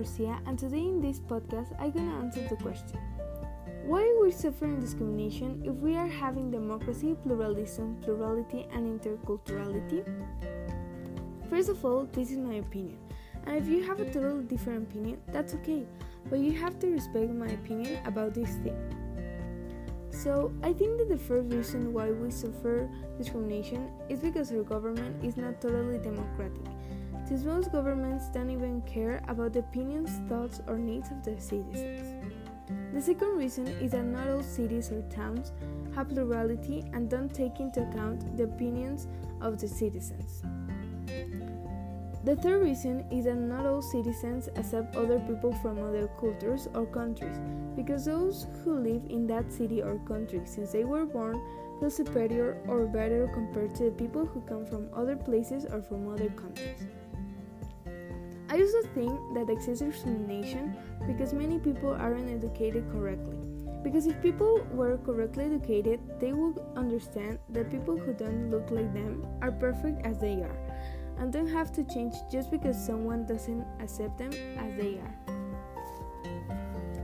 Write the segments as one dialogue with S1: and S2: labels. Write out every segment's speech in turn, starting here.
S1: And today in this podcast, I'm gonna answer the question Why are we suffering discrimination if we are having democracy, pluralism, plurality, and interculturality? First of all, this is my opinion, and if you have a totally different opinion, that's okay, but you have to respect my opinion about this thing. So, I think that the first reason why we suffer discrimination is because our government is not totally democratic since most governments don't even care about the opinions, thoughts, or needs of their citizens. The second reason is that not all cities or towns have plurality and don't take into account the opinions of the citizens. The third reason is that not all citizens accept other people from other cultures or countries because those who live in that city or country since they were born feel superior or better compared to the people who come from other places or from other countries. I also think that exists discrimination because many people aren't educated correctly. Because if people were correctly educated, they would understand that people who don't look like them are perfect as they are and don't have to change just because someone doesn't accept them as they are.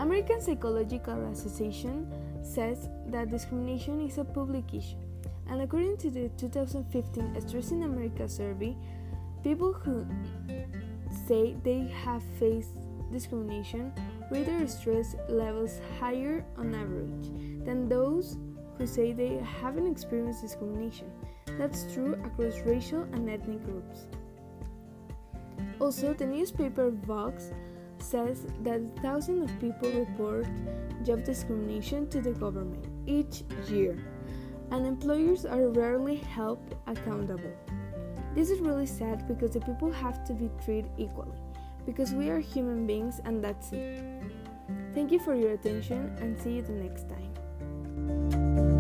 S1: American Psychological Association says that discrimination is a public issue, and according to the 2015 Stress in America survey, people who say they have faced discrimination rate their stress levels higher on average than those who say they haven't experienced discrimination. That's true across racial and ethnic groups. Also, the newspaper Vox says that thousands of people report job discrimination to the government each year, and employers are rarely held accountable. This is really sad because the people have to be treated equally, because we are human beings and that's it. Thank you for your attention and see you the next time.